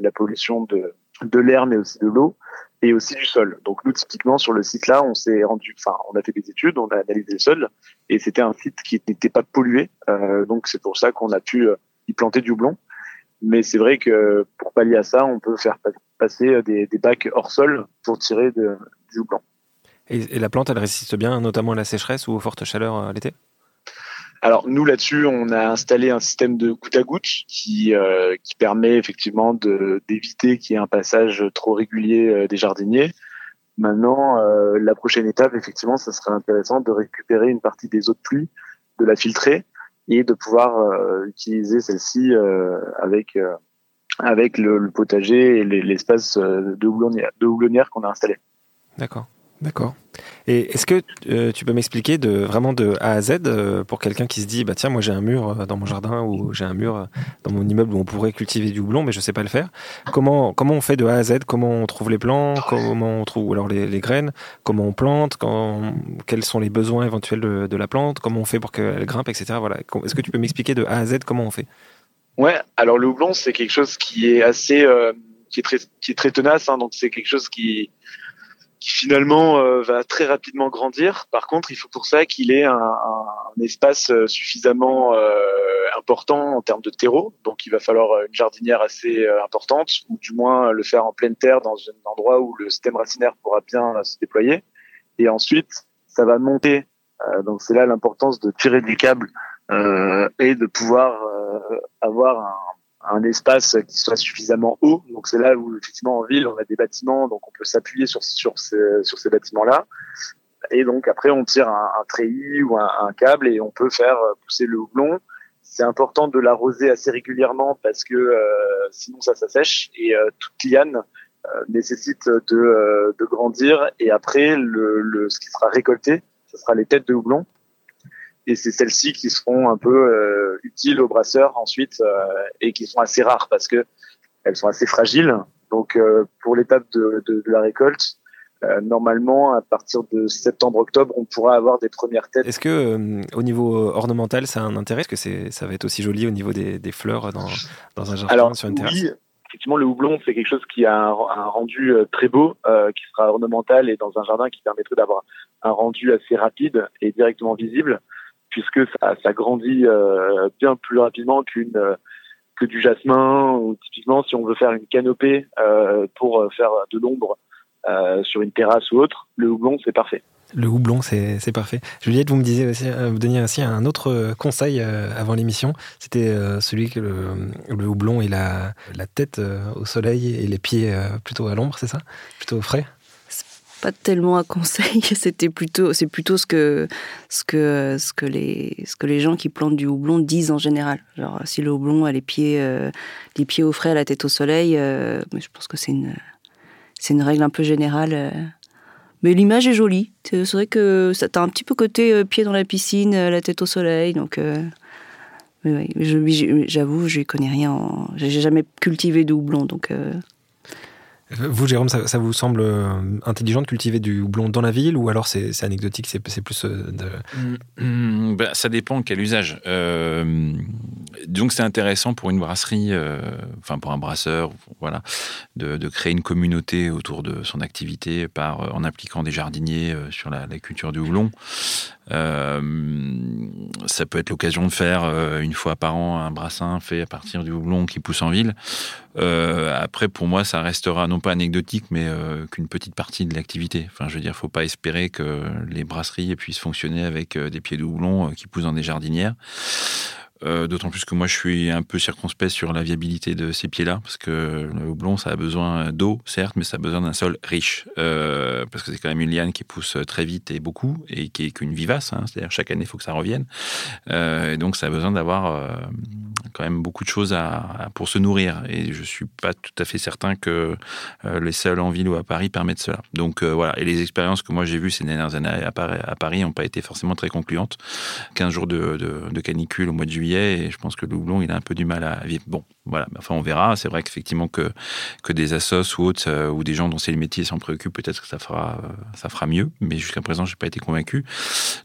la pollution de, de l'air mais aussi de l'eau et aussi du sol. Donc nous typiquement sur le site là, on s'est rendu, enfin on a fait des études, on a analysé le sol et c'était un site qui n'était pas pollué. Euh, donc c'est pour ça qu'on a pu euh, y planter du houblon. Mais c'est vrai que pour pallier à ça, on peut faire passer des, des bacs hors sol pour tirer de, du houblon. Et, et, la plante, elle résiste bien, notamment à la sécheresse ou aux fortes chaleurs euh, l'été? Alors nous là-dessus, on a installé un système de goutte à goutte qui euh, qui permet effectivement d'éviter qu'il y ait un passage trop régulier euh, des jardiniers. Maintenant, euh, la prochaine étape, effectivement, ça serait intéressant de récupérer une partie des eaux de pluie, de la filtrer et de pouvoir utiliser celle-ci avec avec le, potager et l'espace de houblonnière, de houblonnière qu'on a installé. D'accord. D'accord. Et est-ce que euh, tu peux m'expliquer de vraiment de A à Z euh, pour quelqu'un qui se dit bah tiens moi j'ai un mur euh, dans mon jardin ou j'ai un mur dans mon immeuble où on pourrait cultiver du houblon mais je sais pas le faire. Comment comment on fait de A à Z? Comment on trouve les plants? Comment on trouve alors les, graines? Comment on plante? Quels sont les besoins éventuels de, de la plante? Comment on fait pour qu'elle grimpe etc. Voilà. Est-ce que tu peux m'expliquer de A à Z comment on fait? Ouais. Alors le houblon c'est quelque chose qui est assez qui est très qui est très tenace hein, donc c'est quelque chose qui qui finalement euh, va très rapidement grandir. Par contre, il faut pour ça qu'il ait un, espace euh, suffisamment euh, important en termes de terreau. Donc, il va falloir une jardinière assez importante, ou du moins le faire en pleine terre dans un endroit où le système racinaire pourra bien se déployer. Et ensuite, ça va monter. donc, c'est là l'importance de tirer des câbles et de pouvoir avoir un espace qui soit suffisamment haut. Donc c'est là où effectivement en ville on a des bâtiments, donc on peut s'appuyer sur ces, bâtiments-là. Et donc après on tire un, un treillis ou un, câble et on peut faire pousser le houblon. C'est important de l'arroser assez régulièrement parce que euh, sinon ça s'assèche et euh, toute liane euh, nécessite de, euh, grandir et après ce qui sera récolté, ce sera les têtes de houblon et c'est celles-ci qui seront un peu euh, utiles aux brasseurs ensuite euh, et qui sont assez rares parce que elles sont assez fragiles. Donc euh, pour l'étape de, de, de, la récolte, normalement à partir de septembre-octobre, on pourra avoir des premières têtes. Est-ce que au niveau ornemental, ça a un intérêt? Est-ce que ça va être aussi joli au niveau des, des fleurs dans, dans un jardin Alors, sur une terrasse? oui. Effectivement, le houblon, c'est quelque chose qui a un, un rendu très beau, qui sera ornemental et dans un jardin qui permettrait d'avoir un rendu assez rapide et directement visible puisque ça, grandit euh, bien plus rapidement qu'une euh, que du jasmin ou typiquement si on veut faire une canopée euh, pour faire de l'ombre sur une terrasse ou autre, le houblon c'est parfait. Le houblon, c'est parfait. Juliette, vous me disiez aussi, vous donniez aussi un autre conseil avant l'émission. C'était celui que le, houblon et la, la tête au soleil et les pieds plutôt à l'ombre, c'est ça? Plutôt frais? Pas tellement un conseil, c'était plutôt, c'est plutôt ce que, ce que, ce que les, ce que les gens qui plantent du houblon disent en général. Genre, si le houblon a les pieds, euh, les pieds au frais, la tête au soleil, euh, je pense que c'est une, c'est une règle un peu générale. Euh. Mais l'image est jolie. C'est vrai que ça a un petit peu côté pied dans la piscine, la tête au soleil, donc. j'avoue, je connais rien. En... J'ai jamais cultivé de houblon, donc. Vous, Jérôme, ça, vous semble euh, intelligent de cultiver du houblon dans la ville ou alors c'est anecdotique, c'est plus euh, de... Mmh, mmh, bah, ça dépend quel usage. Euh, donc c'est intéressant pour une brasserie, euh, enfin pour un brasseur, voilà, de, créer une communauté autour de son activité euh, en impliquant des jardiniers euh, sur la, culture du houblon. ça peut être l'occasion de faire une fois par an un brassin fait à partir du houblon qui pousse en ville. après, pour moi, ça restera non pas anecdotique, mais qu'une petite partie de l'activité. Enfin, je veux dire, faut pas espérer que les brasseries puissent fonctionner avec des pieds de houblon qui poussent dans des jardinières. Euh, d'autant plus que moi, je suis un peu circonspect sur la viabilité de ces pieds-là, parce que le houblon, ça a besoin d'eau, certes, mais ça a besoin d'un sol riche, euh, parce que c'est quand même une liane qui pousse très vite et beaucoup, et qui est qu'une vivace, hein, c'est-à-dire chaque année, il faut que ça revienne. Euh, et donc, ça a besoin d'avoir quand même beaucoup de choses pour se nourrir. Et je suis pas tout à fait certain que les sols en ville ou à Paris permettent cela. Donc voilà, et les expériences que moi j'ai vues ces dernières années à Paris n'ont pas été forcément très concluantes. 15 jours de canicule au mois de juillet et je pense que le houblon, il a un peu du mal à vivre. Bon, voilà, enfin on verra. C'est vrai qu'effectivement que, que des assos ou autres, euh, ou des gens dont c'est le métier s'en préoccupent, peut-être que ça fera, euh, ça fera mieux, mais jusqu'à présent, j'ai pas été convaincu.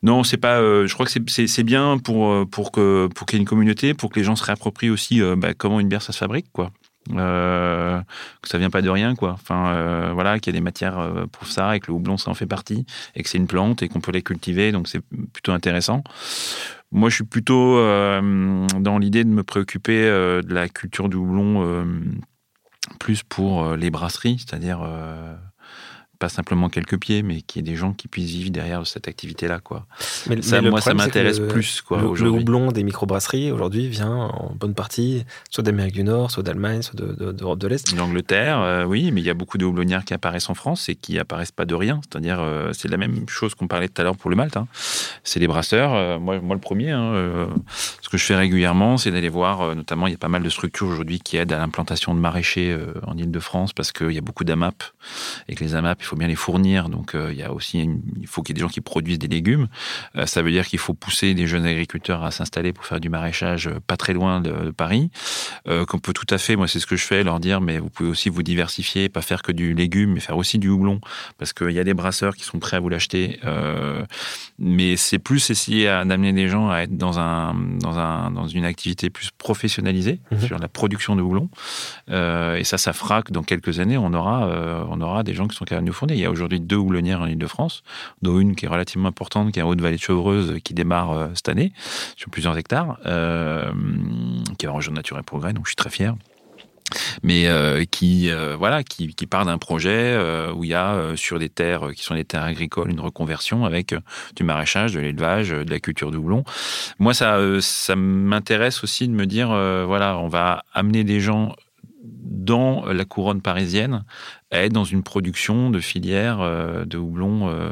Non, c'est pas, euh, je crois que c'est bien pour, pour que pour qu'il y ait une communauté, pour que les gens se réapproprient aussi bah, comment une bière ça se fabrique, quoi. Que ça vient pas de rien, quoi. Enfin, voilà, qu'il y a des matières pour ça et que le houblon, ça en fait partie et que c'est une plante et qu'on peut les cultiver, donc c'est plutôt intéressant. Moi, je suis plutôt dans l'idée de me préoccuper de la culture du houblon plus pour les brasseries, c'est-à-dire pas simplement quelques pieds, mais qu'il y ait des gens qui puissent vivre derrière cette activité-là, quoi. Mais, ça, moi, ça m'intéresse plus, quoi. Le, le houblon des microbrasseries aujourd'hui vient en bonne partie soit d'Amérique du Nord, soit d'Allemagne, soit d'Europe de, l'Est. D'Angleterre, euh, oui, mais il y a beaucoup de houblonnières qui apparaissent en France et qui apparaissent pas de rien. C'est-à-dire, euh, c'est la même chose qu'on parlait tout à l'heure pour le malt. Hein. C'est les brasseurs. Euh, moi, moi, le premier. Hein, ce que je fais régulièrement, c'est d'aller voir. notamment, il y a pas mal de structures aujourd'hui qui aident à l'implantation de maraîchers en Ile-de-France parce qu'il y a beaucoup d'AMAP et que les AMAP, il faut bien les fournir. Donc, euh, il y a aussi, il faut qu'il y ait des gens qui produisent des légumes. Euh, ça veut dire qu'il faut pousser des jeunes agriculteurs à s'installer pour faire du maraîchage euh, pas très loin de, Paris. Qu'on peut tout à fait, moi, c'est ce que je fais, leur dire, mais vous pouvez aussi vous diversifier, pas faire que du légume, mais faire aussi du houblon, parce qu'il y a des brasseurs qui sont prêts à vous l'acheter. mais c'est plus essayer d'amener des gens à être dans un, dans un, dans une activité plus professionnalisée mmh sur la production de houblon. et ça, ça fera que dans quelques années, on aura, on aura des gens qui sont capables de nous fournir. Il y a aujourd'hui deux houblonnières en Ile-de-France, dont une qui est relativement importante, qui est en Haute-Vallée de Chevreuse, qui démarre euh, cette année, sur plusieurs hectares, euh, qui va rejoindre Nature et Progrès, donc je suis très fier mais euh, qui voilà qui, part d'un projet où il y a sur des terres qui sont des terres agricoles une reconversion avec du maraîchage, de l'élevage, de la culture de houblon. Moi ça ça m'intéresse aussi de me dire voilà on va amener des gens dans la couronne parisienne être dans une production de filière euh, de houblon. Euh.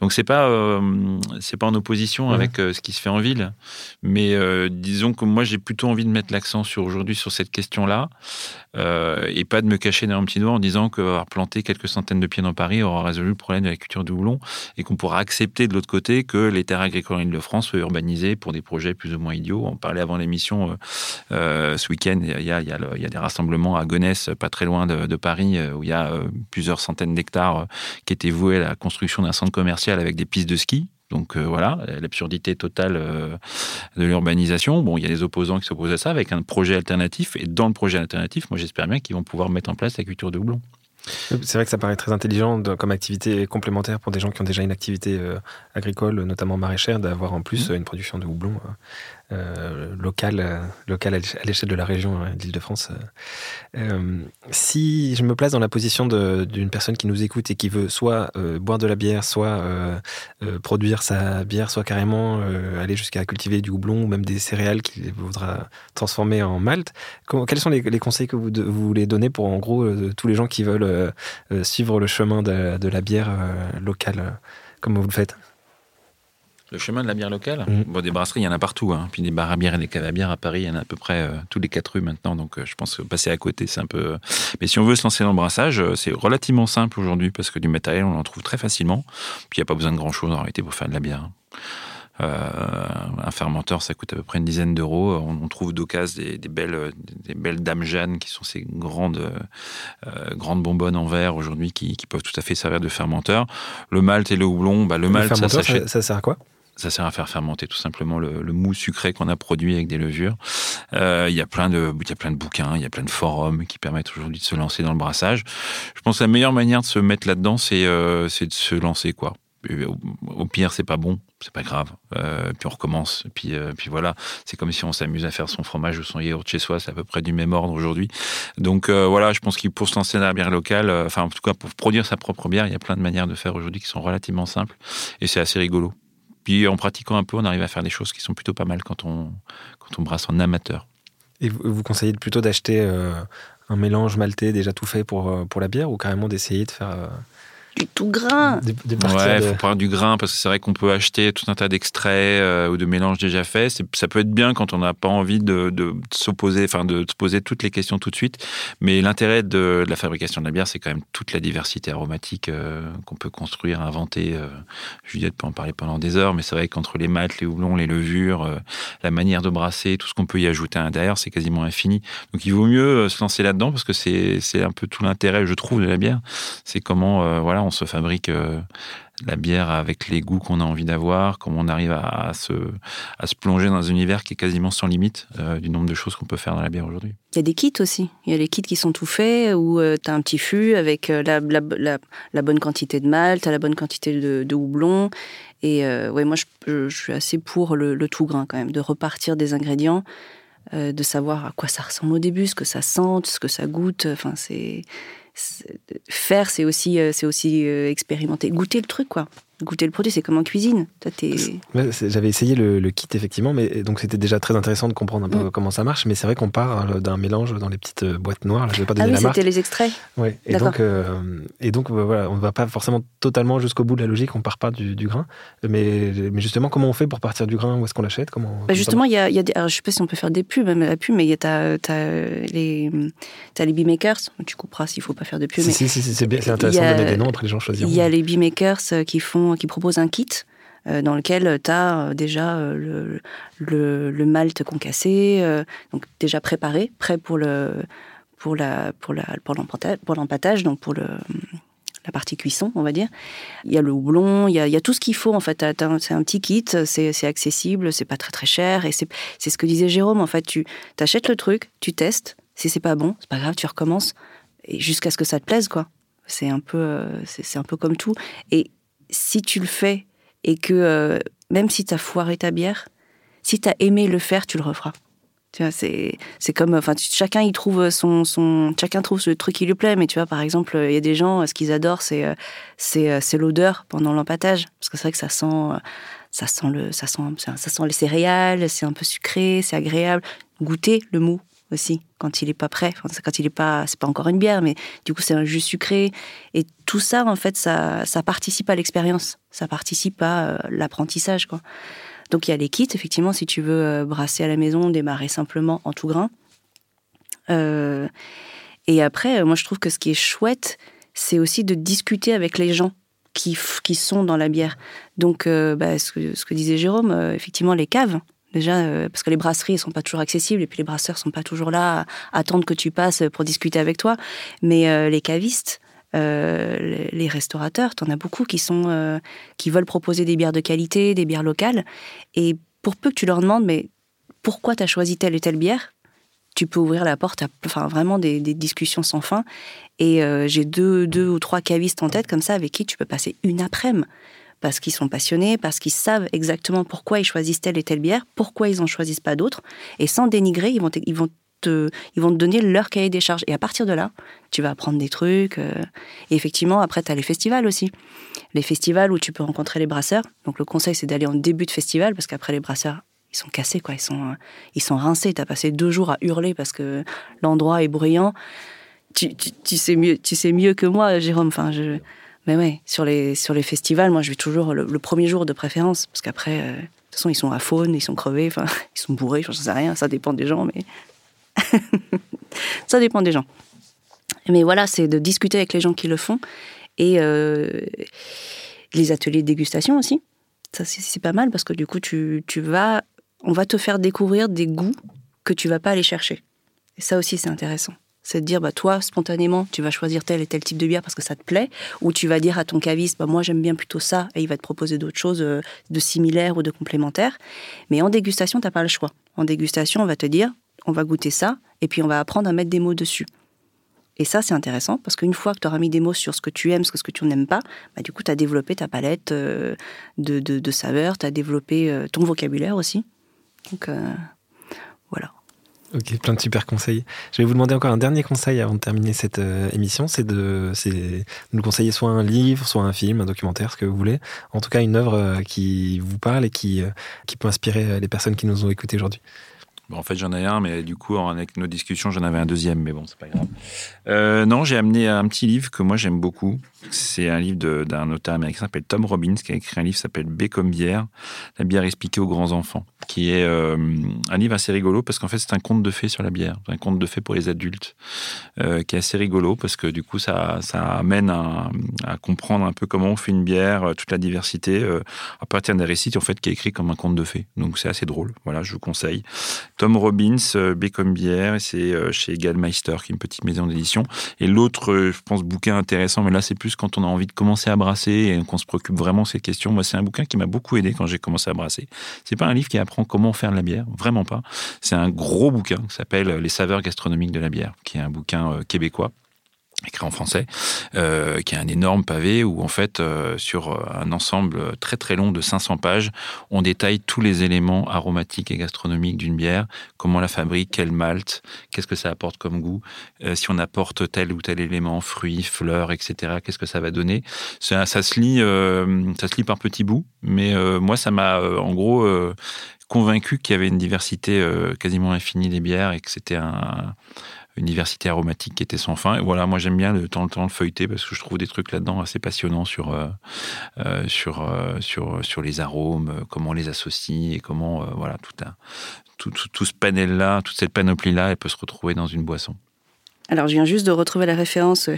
Donc c'est pas euh, c'est pas en opposition avec ce qui se fait en ville, mais disons que moi j'ai plutôt envie de mettre l'accent sur aujourd'hui sur cette question-là et pas de me cacher dans un petit doigt en disant qu'avoir planté quelques centaines de pieds dans Paris aura résolu le problème de la culture du houblon et qu'on pourra accepter de l'autre côté que les terres agricoles en Ile-de-France soient urbanisées pour des projets plus ou moins idiots. On parlait avant l'émission ce week-end, il y a, il y, a y a des rassemblements à Gonesse, pas très loin de, de Paris, où il y a euh, plusieurs centaines d'hectares euh, qui étaient voués à la construction d'un centre commercial avec des pistes de ski. Donc euh, voilà, l'absurdité totale de l'urbanisation. Bon, il y a des opposants qui s'opposent à ça avec un projet alternatif. Et dans le projet alternatif, moi j'espère bien qu'ils vont pouvoir mettre en place la culture de houblon. C'est vrai que ça paraît très intelligent comme activité complémentaire pour des gens qui ont déjà une activité agricole, notamment maraîchère, d'avoir en plus mmh. une production de houblon euh, local, euh, à l'échelle de la région euh, d'Île-de-France. si je me place dans la position d'une personne qui nous écoute et qui veut soit boire de la bière, soit produire sa bière, soit carrément aller jusqu'à cultiver du houblon ou même des céréales qu'il voudra transformer en malt, quels sont les, conseils que vous, vous, voulez donner pour en gros tous les gens qui veulent suivre le chemin de, de la bière locale comme vous le faites? Le chemin de la bière locale mm. Bon, des brasseries, il y en a partout. Hein. Puis des bars à bière et des caves à bière à Paris, il y en a à peu près euh, tous les quatre rues maintenant. Donc euh, je pense que passer à côté, c'est un peu. Euh, mais si on veut se lancer dans le brassage, c'est relativement simple aujourd'hui parce que du matériel, on en trouve très facilement. Puis il n'y a pas besoin de grand chose en réalité pour faire de la bière. un fermenteur, ça coûte à peu près une dizaine d'euros. On, trouve d'occasion des, des, belles, des belles dames Jeanne qui sont ces grandes, grandes bonbonnes en verre aujourd'hui qui, peuvent tout à fait servir de fermenteur. Le malt et le houblon, bah, le, malt, ça s'achète. Ça, ça sert à quoi? Ça sert à faire fermenter tout simplement le, mou sucré qu'on a produit avec des levures. Il y a plein de, il y a plein de bouquins, il y a plein de forums qui permettent aujourd'hui de se lancer dans le brassage. Je pense que la meilleure manière de se mettre là-dedans, c'est c'est de se lancer quoi. Au pire, c'est pas bon, c'est pas grave. Euh, puis on recommence. Puis, euh, puis voilà, c'est comme si on s'amuse à faire son fromage ou son yaourt chez soi. C'est à peu près du même ordre aujourd'hui. Donc euh, voilà, je pense qu'il pour se lancer dans la bière locale, enfin en tout cas pour produire sa propre bière, il y a plein de manières de faire aujourd'hui qui sont relativement simples et c'est assez rigolo. Puis en pratiquant un peu, on arrive à faire des choses qui sont plutôt pas mal quand on quand on brasse en amateur. Et vous, conseillez plutôt d'acheter un mélange maltais déjà tout fait pour pour la bière ou carrément d'essayer de faire du tout grain. ouais, il faut prendre du grain parce que c'est vrai qu'on peut acheter tout un tas d'extraits euh, ou de mélanges déjà faits. Ça peut être bien quand on n'a pas envie de, s'opposer, enfin de se poser toutes les questions tout de suite. Mais l'intérêt de, la fabrication de la bière, c'est quand même toute la diversité aromatique euh, qu'on peut construire, inventer. Euh, Juliette peut en parler pendant des heures, mais c'est vrai qu'entre les maths, les houblons, les levures, la manière de brasser, tout ce qu'on peut y ajouter à l'intérieur, c'est quasiment infini. Donc il vaut mieux se lancer là-dedans parce que c'est un peu tout l'intérêt, je trouve, de la bière. C'est comment, voilà, on se fabrique euh, la bière avec les goûts qu'on a envie d'avoir, comment on arrive à, se, à se plonger dans un univers qui est quasiment sans limite euh, du nombre de choses qu'on peut faire dans la bière aujourd'hui. Il y a des kits aussi. Il y a les kits qui sont tout faits où euh, tu as un petit fût avec la, la, bonne quantité de malt, la bonne quantité de, houblon. Et ouais, moi, je, suis assez pour le, le, tout grain quand même, de repartir des ingrédients, de savoir à quoi ça ressemble au début, ce que ça sente, ce que ça goûte. Enfin, c'est faire, c'est aussi, euh, c'est aussi euh, expérimenter, goûter le truc, quoi goûter le produit, c'est comme en cuisine. J'avais essayé le, kit effectivement, mais donc c'était déjà très intéressant de comprendre un peu mm. comment ça marche. Mais c'est vrai qu'on part euh, d'un mélange dans les petites euh, boîtes noires. je vais pas donner ah oui, c'était les extraits. Oui. Et donc, euh, et donc voilà, on ne va pas forcément totalement jusqu'au bout de la logique. On part pas du, grain, mais, mais justement, comment on fait pour partir du grain? Où est-ce qu'on l'achète? Comment bah, Justement, il y a, y a des, alors, je sais pas si on peut faire des pubs, même la pub, mais tu as, les as les beemakers. Tu couperas s'il faut pas faire de pub. Si, si, si, c'est intéressant de donner des noms entre les gens choisiront. Il y a les beemakers qui font qui propose un kit euh, dans lequel tu as euh, déjà euh, le, le, malt concassé, donc déjà préparé, prêt pour le pour la pour la pour l'empâtage, donc pour le la partie cuisson, on va dire. Il y a le houblon, il y a, tout ce qu'il faut en fait. C'est un petit kit, c'est accessible, c'est pas très très cher et c'est ce que disait Jérôme. En fait, tu achètes le truc, tu testes. Si c'est pas bon, c'est pas grave, tu recommences jusqu'à ce que ça te plaise quoi. C'est un peu c'est un peu comme tout. Et si tu le fais et que euh, même si tu as foiré ta bière, si tu as aimé le faire, tu le referas. Tu vois, c'est, c'est comme, enfin, chacun y trouve son, son, chacun trouve le truc qui lui plaît. Mais tu vois, par exemple, il y a des gens, ce qu'ils adorent, c'est, euh, c'est, euh, c'est l'odeur pendant l'empâtage, parce que c'est vrai que ça sent, ça sent le, ça sent, ça sent les céréales, c'est un peu sucré, c'est agréable. Goûter le mou, aussi quand il est pas prêt. quand il est pas, c'est pas encore une bière, mais du coup c'est un jus sucré. Et tout ça, en fait, ça, ça participe à l'expérience, ça participe à euh, l'apprentissage, quoi. Donc il y a les kits, effectivement, si tu veux euh, brasser à la maison, démarrer simplement en tout grain. Euh, et après, moi je trouve que ce qui est chouette, c'est aussi de discuter avec les gens qui, qui sont dans la bière. Donc, bah, ce, que, disait Jérôme, effectivement, les caves, Déjà, euh, parce que les brasseries ne sont pas toujours accessibles et puis les brasseurs ne sont pas toujours là à attendre que tu passes pour discuter avec toi. Mais euh, les cavistes, euh, les, restaurateurs, tu en as beaucoup qui, sont, qui veulent proposer des bières de qualité, des bières locales. Et pour peu que tu leur demandes, mais pourquoi tu as choisi telle et telle bière tu peux ouvrir la porte à enfin, vraiment des, discussions sans fin. Et j'ai deux, deux ou trois cavistes en tête comme ça avec qui tu peux passer une après-midi parce qu'ils sont passionnés, parce qu'ils savent exactement pourquoi ils choisissent telle et telle bière, pourquoi ils n'en choisissent pas d'autres. Et sans dénigrer, ils vont, ils vont te, ils vont te donner leur cahier des charges. Et à partir de là, tu vas apprendre des trucs. Euh, et effectivement, après, tu as les festivals aussi. Les festivals où tu peux rencontrer les brasseurs. Donc le conseil, c'est d'aller en début de festival, parce qu'après, les brasseurs, ils sont cassés, quoi. Ils sont, ils sont rincés. Tu as passé deux jours à hurler parce que l'endroit est bruyant. Tu, tu, sais mieux, tu sais mieux que moi, Jérôme. Enfin, je, mais ouais, sur les, sur les festivals, moi, je vais toujours le, premier jour de préférence, parce qu'après, euh, de toute façon, ils sont à faune, ils sont crevés, enfin, ils sont bourrés, je sais rien, ça dépend des gens, mais. ça dépend des gens. Mais voilà, c'est de discuter avec les gens qui le font. Et euh, les ateliers de dégustation aussi. Ça, c'est pas mal, parce que du coup, tu, tu vas. On va te faire découvrir des goûts que tu vas pas aller chercher. Et ça aussi, c'est intéressant c'est de dire, bah, toi, spontanément, tu vas choisir tel et tel type de bière parce que ça te plaît, ou tu vas dire à ton caviste, bah, moi, j'aime bien plutôt ça, et il va te proposer d'autres choses euh, de similaires ou de complémentaires. Mais en dégustation, tu n'as pas le choix. En dégustation, on va te dire, on va goûter ça, et puis on va apprendre à mettre des mots dessus. Et ça, c'est intéressant parce qu'une fois que tu auras mis des mots sur ce que tu aimes, ce que tu n'aimes pas, bah, du coup, tu as développé ta palette euh, de, de, saveurs, tu as développé euh, ton vocabulaire aussi. Donc, voilà. Ok, plein de super conseils. Je vais vous demander encore un dernier conseil avant de terminer cette émission, c'est de, nous conseiller soit un livre, soit un film, un documentaire, ce que vous voulez. En tout cas, une œuvre qui vous parle et qui, qui peut inspirer les personnes qui nous ont écoutés aujourd'hui en fait, j'en ai un, mais du coup, avec nos discussions, j'en avais un deuxième, mais bon, c'est pas grave. Euh, non, j'ai amené un petit livre que moi j'aime beaucoup. C'est un livre d'un auteur américain qui s'appelle Tom Robbins, qui a écrit un livre qui s'appelle B comme bière, la bière expliquée aux grands enfants, qui est euh, un livre assez rigolo parce qu'en fait, c'est un conte de fées sur la bière, un conte de fées pour les adultes, euh, qui est assez rigolo parce que du coup, ça, ça amène à, comprendre un peu comment on fait une bière, toute la diversité, à partir des récits, en fait, qui est écrit comme un conte de fées. Donc, c'est assez drôle. Voilà, je vous conseille. Tom Robbins, euh, B comme bière, c'est euh, chez Gallmeister, qui est une petite maison d'édition. Et l'autre, euh, je pense, bouquin intéressant, mais là c'est plus quand on a envie de commencer à brasser et qu'on se préoccupe vraiment de ces questions. Moi, c'est un bouquin qui m'a beaucoup aidé quand j'ai commencé à brasser. C'est pas un livre qui apprend comment faire de la bière, vraiment pas. C'est un gros bouquin qui s'appelle Les saveurs gastronomiques de la bière, qui est un bouquin québécois écrit en français, euh, qui est un énorme pavé où en fait euh, sur euh, un ensemble très très long de 500 pages, on détaille tous les éléments aromatiques et gastronomiques d'une bière, comment la fabrique, quel malt, qu'est-ce que ça apporte comme goût, si on apporte tel ou tel élément, fruits, fleurs, etc. Qu'est-ce que ça va donner ça, se lit, ça se lit par petits bouts, mais moi ça m'a en gros convaincu qu'il y avait une diversité quasiment infinie des bières et que c'était un une diversité aromatique qui était sans fin. Et voilà, moi j'aime bien de temps en temps le feuilleter parce que je trouve des trucs là-dedans assez passionnants sur, euh, euh, sur, euh, sur, sur les arômes, comment on les associe et comment, voilà, tout, un, tout, tout, ce panel-là, toute cette panoplie-là, elle peut se retrouver dans une boisson. Alors, je viens juste de retrouver la référence.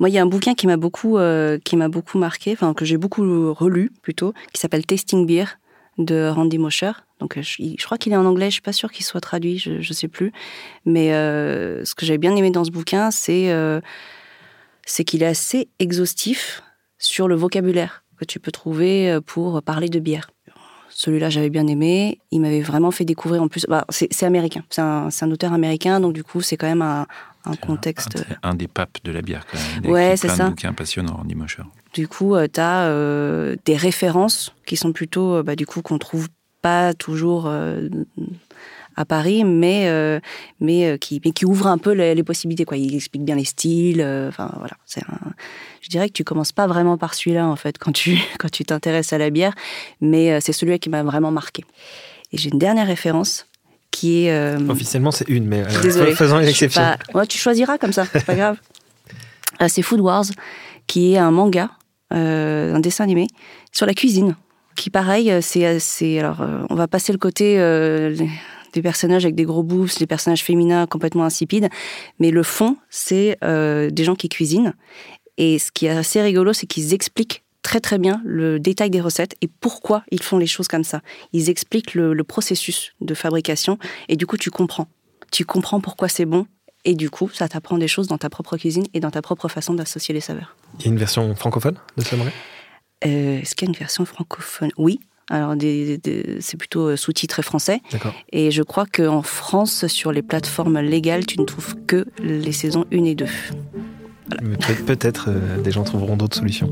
Moi, il y a un bouquin qui m'a beaucoup, qui m'a beaucoup marqué, enfin que j'ai beaucoup relu plutôt, qui s'appelle Tasting Beer de Randy Mosher. Donc, euh, je, crois qu'il est en anglais. Je suis pas sûre qu'il soit traduit. Je, ne sais plus. Mais euh, ce que j'avais bien aimé dans ce bouquin, c'est euh, c'est qu'il est assez exhaustif sur le vocabulaire que tu peux trouver pour parler de bière. Celui-là, j'avais bien aimé. Il m'avait vraiment fait découvrir en plus. Bah, c'est américain. C'est un, un, auteur américain, donc du coup, c'est quand même un, un contexte. Un, des papes de la bière, quand même. Ouais, c'est ça. Un bouquin passionnant, Randy Mosher. Du coup, tu as des références qui sont plutôt, bah, du coup, qu'on trouve pas toujours euh, à Paris, mais, euh, mais, euh, qui, mais qui ouvre un peu les, possibilités. Quoi. Il explique bien les styles. Enfin, voilà. C'est Je dirais que tu commences pas vraiment par celui-là, en fait, quand tu quand tu t'intéresses à la bière, mais c'est celui-là qui m'a vraiment marqué. Et j'ai une dernière référence qui est. Officiellement, c'est une, mais faisons une exception. tu choisiras comme ça, c'est pas grave. c'est Food Wars, qui est un manga, un dessin animé sur la cuisine qui pareil, euh, c'est, c'est alors euh, on va passer le côté euh, des personnages avec des gros boufs, des personnages féminins complètement insipides, mais le fond, c'est des gens qui cuisinent. Et ce qui est assez rigolo, c'est qu'ils expliquent très très bien le détail des recettes et pourquoi ils font les choses comme ça. Ils expliquent le, le processus de fabrication et du coup tu comprends. Tu comprends pourquoi c'est bon et du coup ça t'apprend des choses dans ta propre cuisine et dans ta propre façon d'associer les saveurs. Il y a une version francophone de ce euh, Est-ce qu'il y a une version francophone? Oui. Alors, c'est plutôt euh, sous-titré français. Et je crois qu'en France, sur les plateformes légales, tu ne trouves que les saisons 1 et 2. Peut-être euh, des gens trouveront d'autres solutions.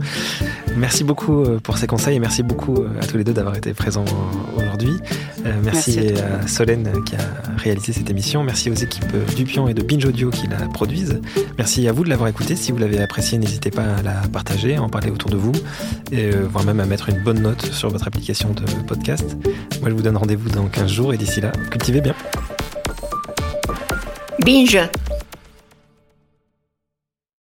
Merci beaucoup euh, pour ces conseils et merci beaucoup euh, à tous les deux d'avoir été présents aujourd'hui. merci, à, Solène qui a réalisé cette émission. Merci aux équipes Dupion et de Binge Audio qui la produisent. Merci à vous de l'avoir écouté. Si vous l'avez apprécié, n'hésitez pas à la partager, à en parler autour de vous, et voire même à mettre une bonne note sur votre application de podcast. Moi, je vous donne rendez-vous dans 15 jours et d'ici là, cultivez bien. Binge